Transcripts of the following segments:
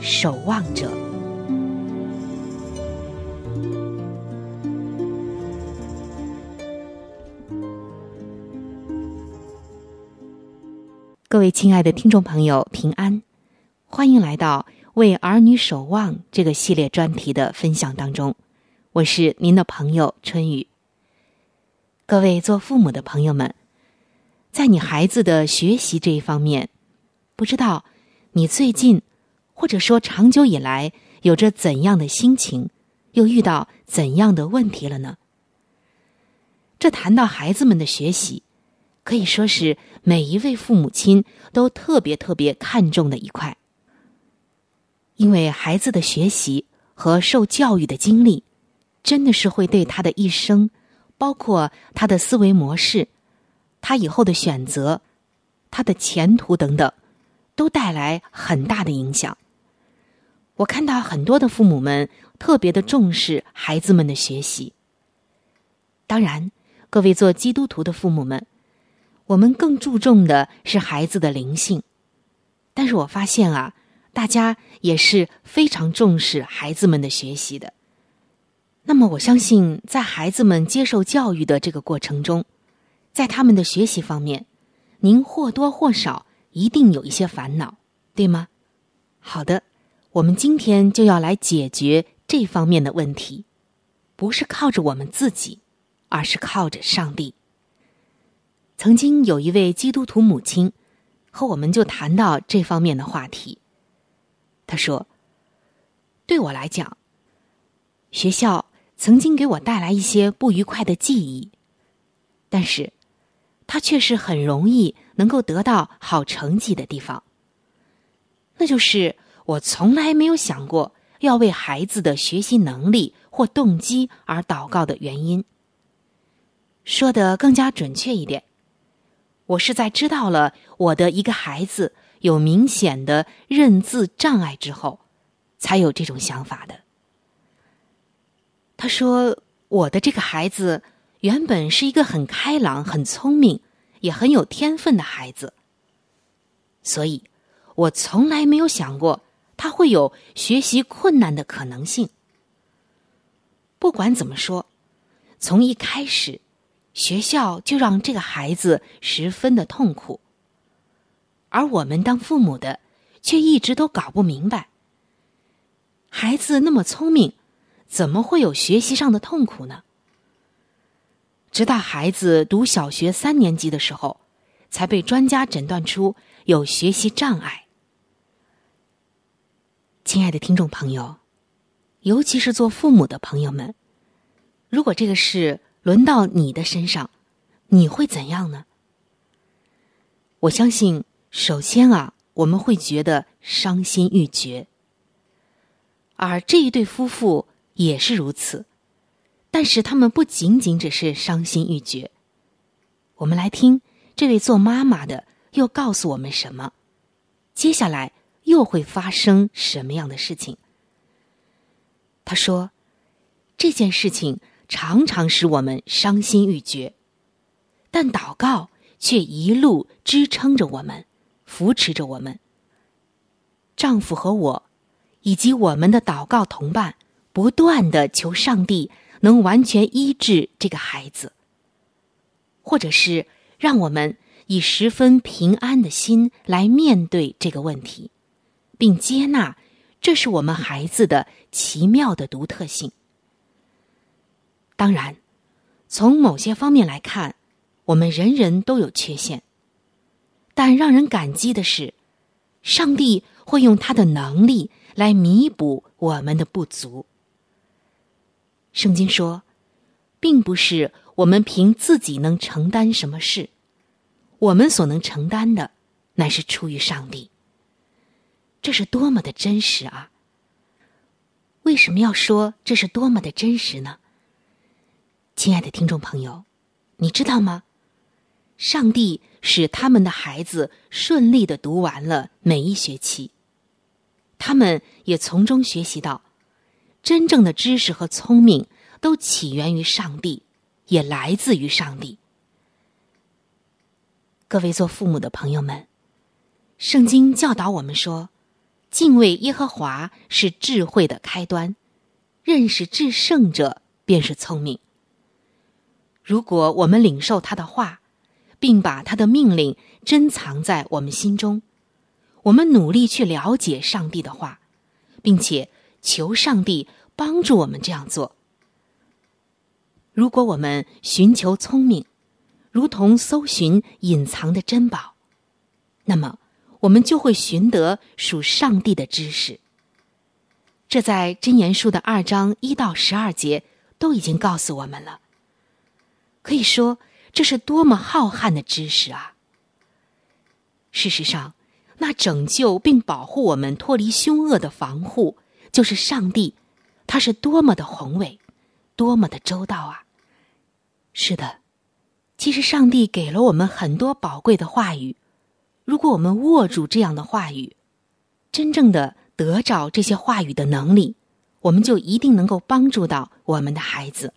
守望者。各位亲爱的听众朋友，平安，欢迎来到《为儿女守望》这个系列专题的分享当中。我是您的朋友春雨。各位做父母的朋友们，在你孩子的学习这一方面，不知道你最近或者说长久以来有着怎样的心情，又遇到怎样的问题了呢？这谈到孩子们的学习。可以说是每一位父母亲都特别特别看重的一块，因为孩子的学习和受教育的经历，真的是会对他的一生，包括他的思维模式、他以后的选择、他的前途等等，都带来很大的影响。我看到很多的父母们特别的重视孩子们的学习。当然，各位做基督徒的父母们。我们更注重的是孩子的灵性，但是我发现啊，大家也是非常重视孩子们的学习的。那么，我相信在孩子们接受教育的这个过程中，在他们的学习方面，您或多或少一定有一些烦恼，对吗？好的，我们今天就要来解决这方面的问题，不是靠着我们自己，而是靠着上帝。曾经有一位基督徒母亲，和我们就谈到这方面的话题。他说：“对我来讲，学校曾经给我带来一些不愉快的记忆，但是，它却是很容易能够得到好成绩的地方。那就是我从来没有想过要为孩子的学习能力或动机而祷告的原因。说的更加准确一点，我是在知道了我的一个孩子有明显的认字障碍之后，才有这种想法的。他说：“我的这个孩子原本是一个很开朗、很聪明，也很有天分的孩子，所以我从来没有想过他会有学习困难的可能性。不管怎么说，从一开始，学校就让这个孩子十分的痛苦，而我们当父母的却一直都搞不明白，孩子那么聪明。”怎么会有学习上的痛苦呢？直到孩子读小学三年级的时候，才被专家诊断出有学习障碍。亲爱的听众朋友，尤其是做父母的朋友们，如果这个事轮到你的身上，你会怎样呢？我相信，首先啊，我们会觉得伤心欲绝，而这一对夫妇。也是如此，但是他们不仅仅只是伤心欲绝。我们来听这位做妈妈的又告诉我们什么？接下来又会发生什么样的事情？他说：“这件事情常常使我们伤心欲绝，但祷告却一路支撑着我们，扶持着我们。丈夫和我，以及我们的祷告同伴。”不断的求上帝能完全医治这个孩子，或者是让我们以十分平安的心来面对这个问题，并接纳这是我们孩子的奇妙的独特性。当然，从某些方面来看，我们人人都有缺陷，但让人感激的是，上帝会用他的能力来弥补我们的不足。圣经说，并不是我们凭自己能承担什么事，我们所能承担的，乃是出于上帝。这是多么的真实啊！为什么要说这是多么的真实呢？亲爱的听众朋友，你知道吗？上帝使他们的孩子顺利的读完了每一学期，他们也从中学习到。真正的知识和聪明都起源于上帝，也来自于上帝。各位做父母的朋友们，圣经教导我们说，敬畏耶和华是智慧的开端，认识至圣者便是聪明。如果我们领受他的话，并把他的命令珍藏在我们心中，我们努力去了解上帝的话，并且。求上帝帮助我们这样做。如果我们寻求聪明，如同搜寻隐藏的珍宝，那么我们就会寻得属上帝的知识。这在箴言书的二章一到十二节都已经告诉我们了。可以说，这是多么浩瀚的知识啊！事实上，那拯救并保护我们脱离凶恶的防护。就是上帝，他是多么的宏伟，多么的周到啊！是的，其实上帝给了我们很多宝贵的话语。如果我们握住这样的话语，真正的得着这些话语的能力，我们就一定能够帮助到我们的孩子。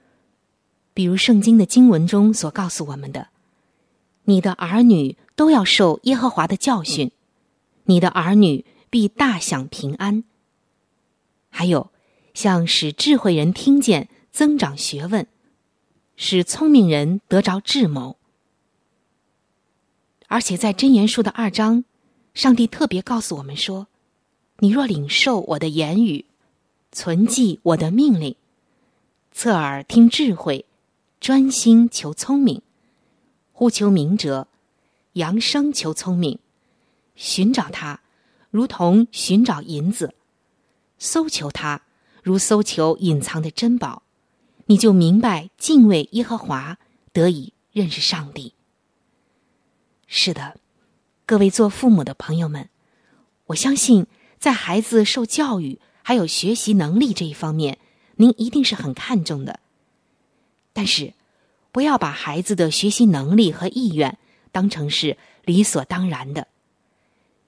比如圣经的经文中所告诉我们的：“你的儿女都要受耶和华的教训，你的儿女必大享平安。”还有，像使智慧人听见、增长学问，使聪明人得着智谋。而且在真言书的二章，上帝特别告诉我们说：“你若领受我的言语，存记我的命令，侧耳听智慧，专心求聪明，呼求明哲，扬声求聪明，寻找他，如同寻找银子。”搜求他，如搜求隐藏的珍宝，你就明白敬畏耶和华，得以认识上帝。是的，各位做父母的朋友们，我相信在孩子受教育还有学习能力这一方面，您一定是很看重的。但是，不要把孩子的学习能力和意愿当成是理所当然的。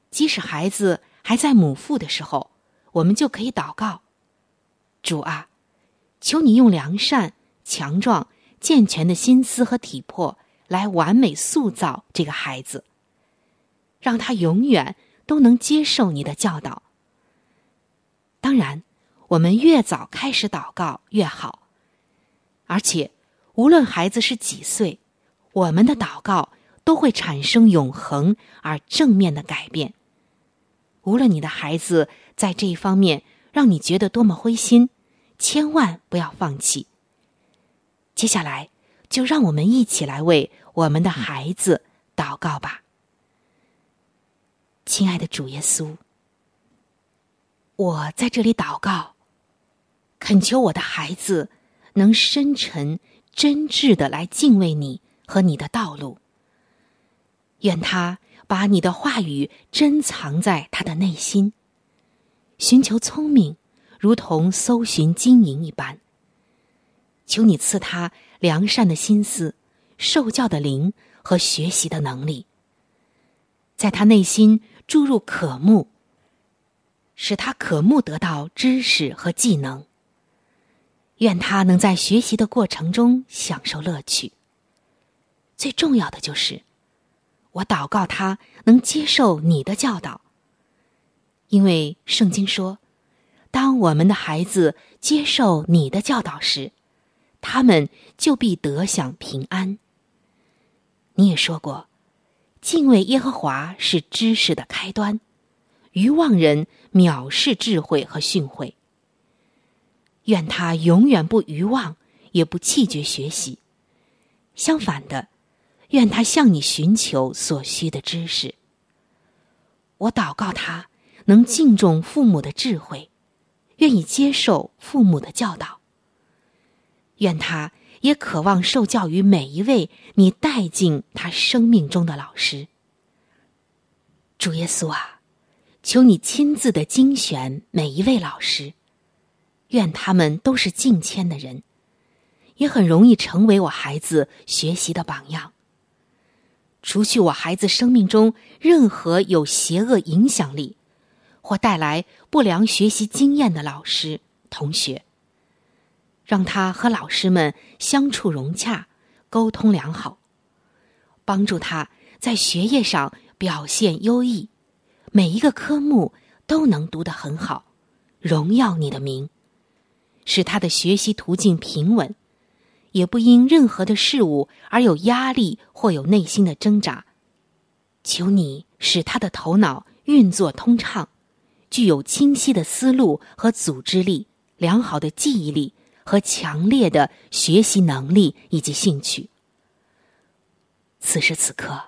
即使孩子还在母腹的时候，我们就可以祷告：主啊，求你用良善、强壮、健全的心思和体魄来完美塑造这个孩子。让他永远都能接受你的教导。当然，我们越早开始祷告越好。而且，无论孩子是几岁，我们的祷告都会产生永恒而正面的改变。无论你的孩子在这一方面让你觉得多么灰心，千万不要放弃。接下来，就让我们一起来为我们的孩子祷告吧。亲爱的主耶稣，我在这里祷告，恳求我的孩子能深沉、真挚的来敬畏你和你的道路。愿他把你的话语珍藏在他的内心，寻求聪明，如同搜寻金银一般。求你赐他良善的心思、受教的灵和学习的能力，在他内心。注入渴慕，使他渴慕得到知识和技能。愿他能在学习的过程中享受乐趣。最重要的就是，我祷告他能接受你的教导，因为圣经说，当我们的孩子接受你的教导时，他们就必得享平安。你也说过。敬畏耶和华是知识的开端，愚妄人藐视智慧和训诲。愿他永远不愚妄，也不弃绝学习。相反的，愿他向你寻求所需的知识。我祷告他能敬重父母的智慧，愿意接受父母的教导。愿他。也渴望受教于每一位你带进他生命中的老师。主耶稣啊，求你亲自的精选每一位老师，愿他们都是敬谦的人，也很容易成为我孩子学习的榜样。除去我孩子生命中任何有邪恶影响力或带来不良学习经验的老师同学。让他和老师们相处融洽，沟通良好，帮助他在学业上表现优异，每一个科目都能读得很好，荣耀你的名，使他的学习途径平稳，也不因任何的事物而有压力或有内心的挣扎。求你使他的头脑运作通畅，具有清晰的思路和组织力，良好的记忆力。和强烈的学习能力以及兴趣。此时此刻，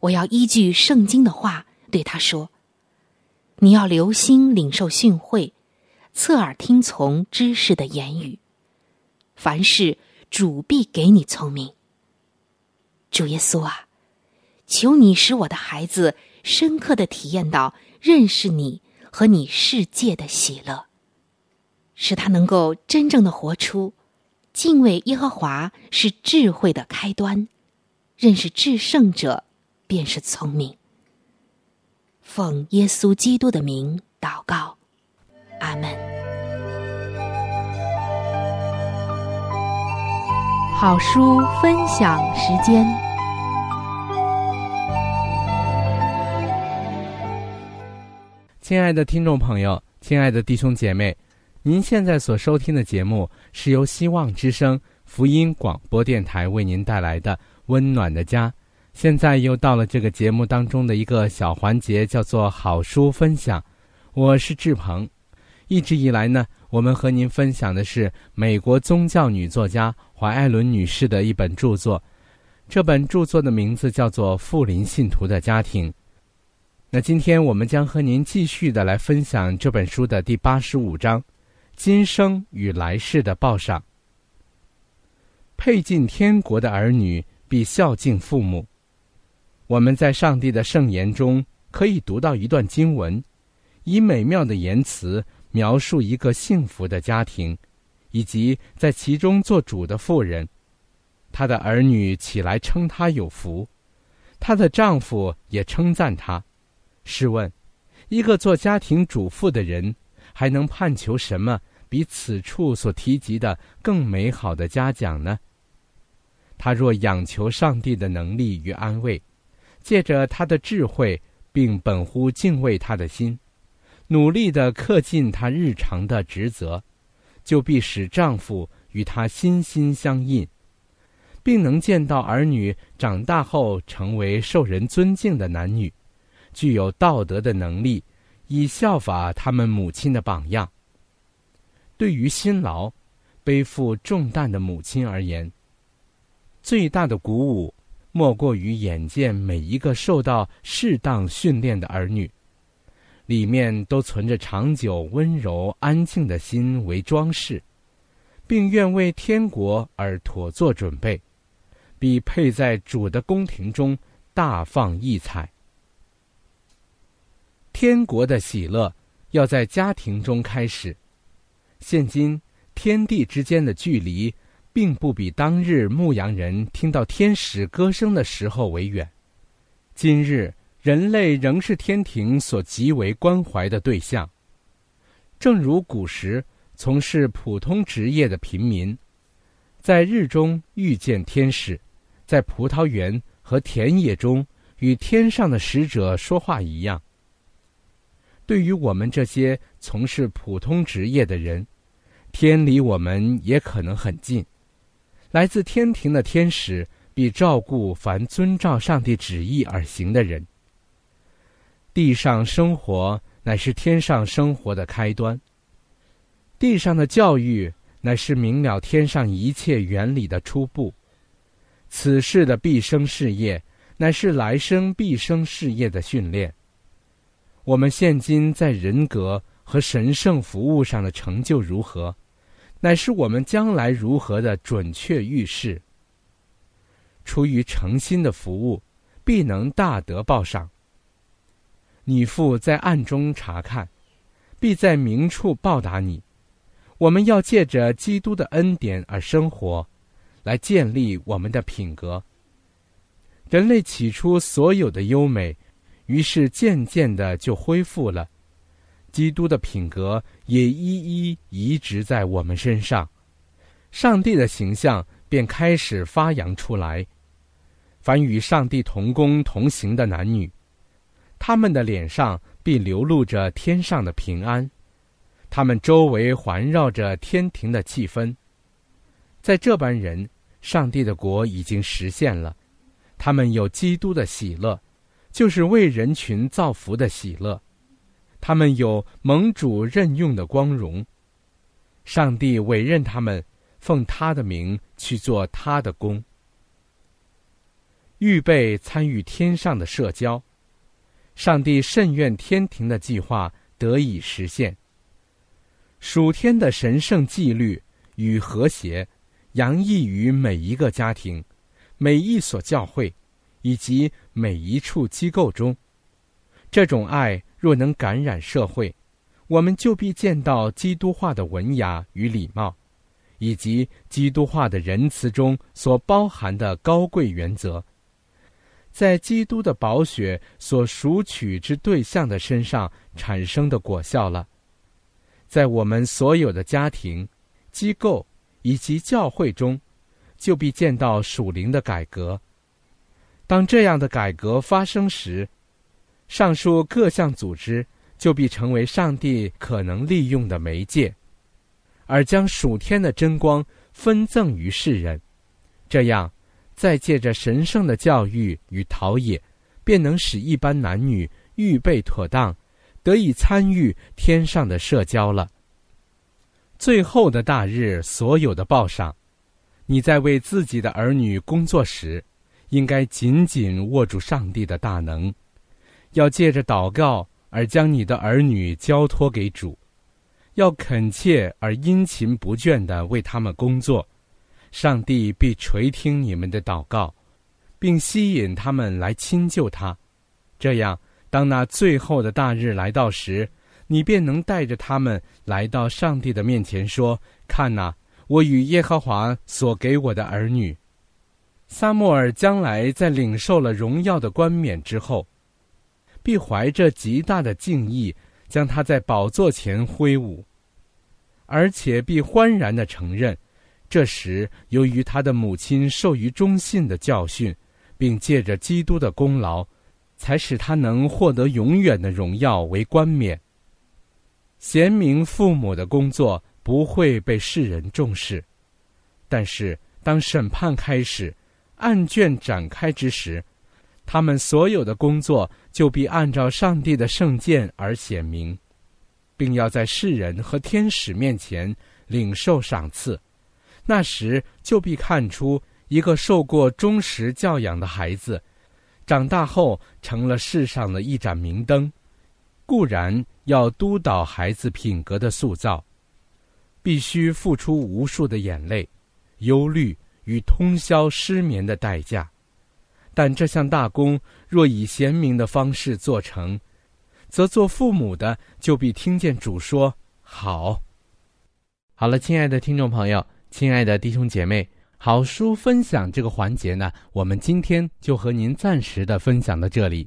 我要依据圣经的话对他说：“你要留心领受训诲，侧耳听从知识的言语。凡事主必给你聪明。”主耶稣啊，求你使我的孩子深刻的体验到认识你和你世界的喜乐。使他能够真正的活出，敬畏耶和华是智慧的开端，认识至圣者便是聪明。奉耶稣基督的名祷告，阿门。好书分享时间，亲爱的听众朋友，亲爱的弟兄姐妹。您现在所收听的节目是由希望之声福音广播电台为您带来的《温暖的家》。现在又到了这个节目当中的一个小环节，叫做“好书分享”。我是志鹏。一直以来呢，我们和您分享的是美国宗教女作家怀艾伦女士的一本著作。这本著作的名字叫做《富林信徒的家庭》。那今天我们将和您继续的来分享这本书的第八十五章。今生与来世的报赏。配进天国的儿女必孝敬父母。我们在上帝的圣言中可以读到一段经文，以美妙的言辞描述一个幸福的家庭，以及在其中做主的妇人。她的儿女起来称她有福，她的丈夫也称赞她。试问，一个做家庭主妇的人，还能盼求什么比此处所提及的更美好的嘉奖呢？他若仰求上帝的能力与安慰，借着他的智慧，并本乎敬畏他的心，努力的恪尽他日常的职责，就必使丈夫与他心心相印。并能见到儿女长大后成为受人尊敬的男女，具有道德的能力，以效法他们母亲的榜样。对于辛劳、背负重担的母亲而言，最大的鼓舞，莫过于眼见每一个受到适当训练的儿女，里面都存着长久温柔安静的心为装饰，并愿为天国而妥做准备。比配在主的宫廷中大放异彩。天国的喜乐要在家庭中开始。现今天地之间的距离，并不比当日牧羊人听到天使歌声的时候为远。今日人类仍是天庭所极为关怀的对象。正如古时从事普通职业的平民，在日中遇见天使。在葡萄园和田野中与天上的使者说话一样。对于我们这些从事普通职业的人，天离我们也可能很近。来自天庭的天使必照顾凡遵照上帝旨意而行的人。地上生活乃是天上生活的开端。地上的教育乃是明了天上一切原理的初步。此世的毕生事业，乃是来生毕生事业的训练。我们现今在人格和神圣服务上的成就如何，乃是我们将来如何的准确预示。出于诚心的服务，必能大得报赏。你父在暗中查看，必在明处报答你。我们要借着基督的恩典而生活。来建立我们的品格。人类起初所有的优美，于是渐渐的就恢复了。基督的品格也一一移植在我们身上，上帝的形象便开始发扬出来。凡与上帝同工同行的男女，他们的脸上必流露着天上的平安，他们周围环绕着天庭的气氛。在这般人。上帝的国已经实现了，他们有基督的喜乐，就是为人群造福的喜乐；他们有盟主任用的光荣，上帝委任他们奉他的名去做他的工，预备参与天上的社交。上帝甚愿天庭的计划得以实现，属天的神圣纪律与和谐。洋溢于每一个家庭、每一所教会以及每一处机构中。这种爱若能感染社会，我们就必见到基督化的文雅与礼貌，以及基督化的仁慈中所包含的高贵原则，在基督的宝血所赎取之对象的身上产生的果效了。在我们所有的家庭、机构。以及教会中，就必见到属灵的改革。当这样的改革发生时，上述各项组织就必成为上帝可能利用的媒介，而将属天的真光分赠于世人。这样，再借着神圣的教育与陶冶，便能使一般男女预备妥当，得以参与天上的社交了。最后的大日，所有的报上，你在为自己的儿女工作时，应该紧紧握住上帝的大能，要借着祷告而将你的儿女交托给主，要恳切而殷勤不倦地为他们工作，上帝必垂听你们的祷告，并吸引他们来亲救他。这样，当那最后的大日来到时，你便能带着他们来到上帝的面前，说：“看哪，我与耶和华所给我的儿女。”撒母耳将来在领受了荣耀的冠冕之后，必怀着极大的敬意，将他在宝座前挥舞，而且必欢然的承认，这时由于他的母亲受于忠信的教训，并借着基督的功劳，才使他能获得永远的荣耀为冠冕。贤明父母的工作不会被世人重视，但是当审判开始。案卷展开之时，他们所有的工作就必按照上帝的圣剑而显明，并要在世人和天使面前领受赏赐。那时就必看出一个受过忠实教养的孩子，长大后成了世上的一盏明灯。固然要督导孩子品格的塑造，必须付出无数的眼泪、忧虑。与通宵失眠的代价，但这项大功若以贤明的方式做成，则做父母的就必听见主说：“好。”好了，亲爱的听众朋友，亲爱的弟兄姐妹，好书分享这个环节呢，我们今天就和您暂时的分享到这里。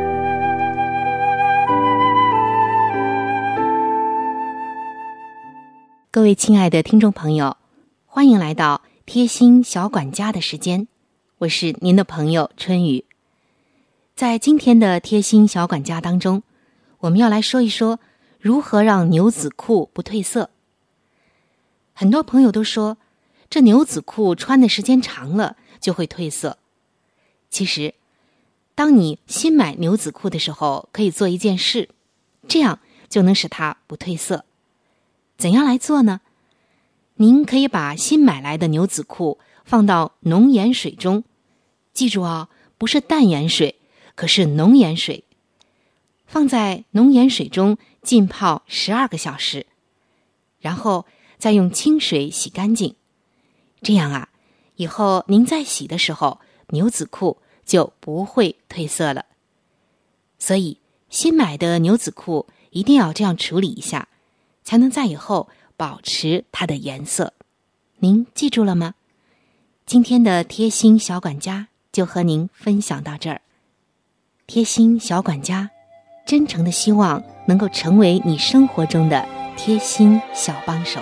各位亲爱的听众朋友，欢迎来到。贴心小管家的时间，我是您的朋友春雨。在今天的贴心小管家当中，我们要来说一说如何让牛仔裤不褪色。很多朋友都说，这牛仔裤穿的时间长了就会褪色。其实，当你新买牛仔裤的时候，可以做一件事，这样就能使它不褪色。怎样来做呢？您可以把新买来的牛仔裤放到浓盐水中，记住哦，不是淡盐水，可是浓盐水。放在浓盐水中浸泡十二个小时，然后再用清水洗干净。这样啊，以后您再洗的时候，牛仔裤就不会褪色了。所以，新买的牛仔裤一定要这样处理一下，才能在以后。保持它的颜色，您记住了吗？今天的贴心小管家就和您分享到这儿。贴心小管家，真诚的希望能够成为你生活中的贴心小帮手。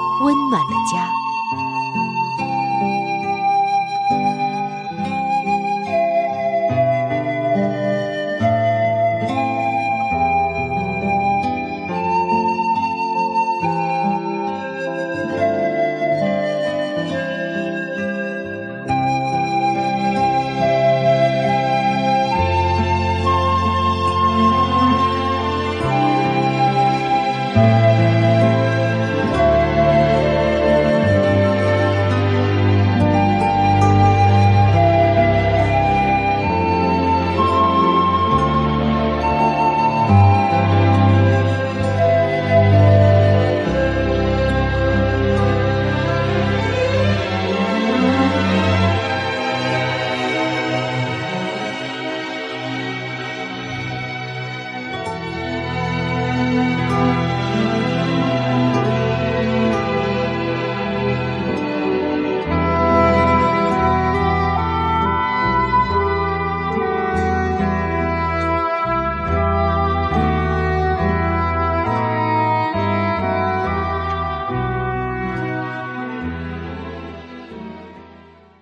温暖的家。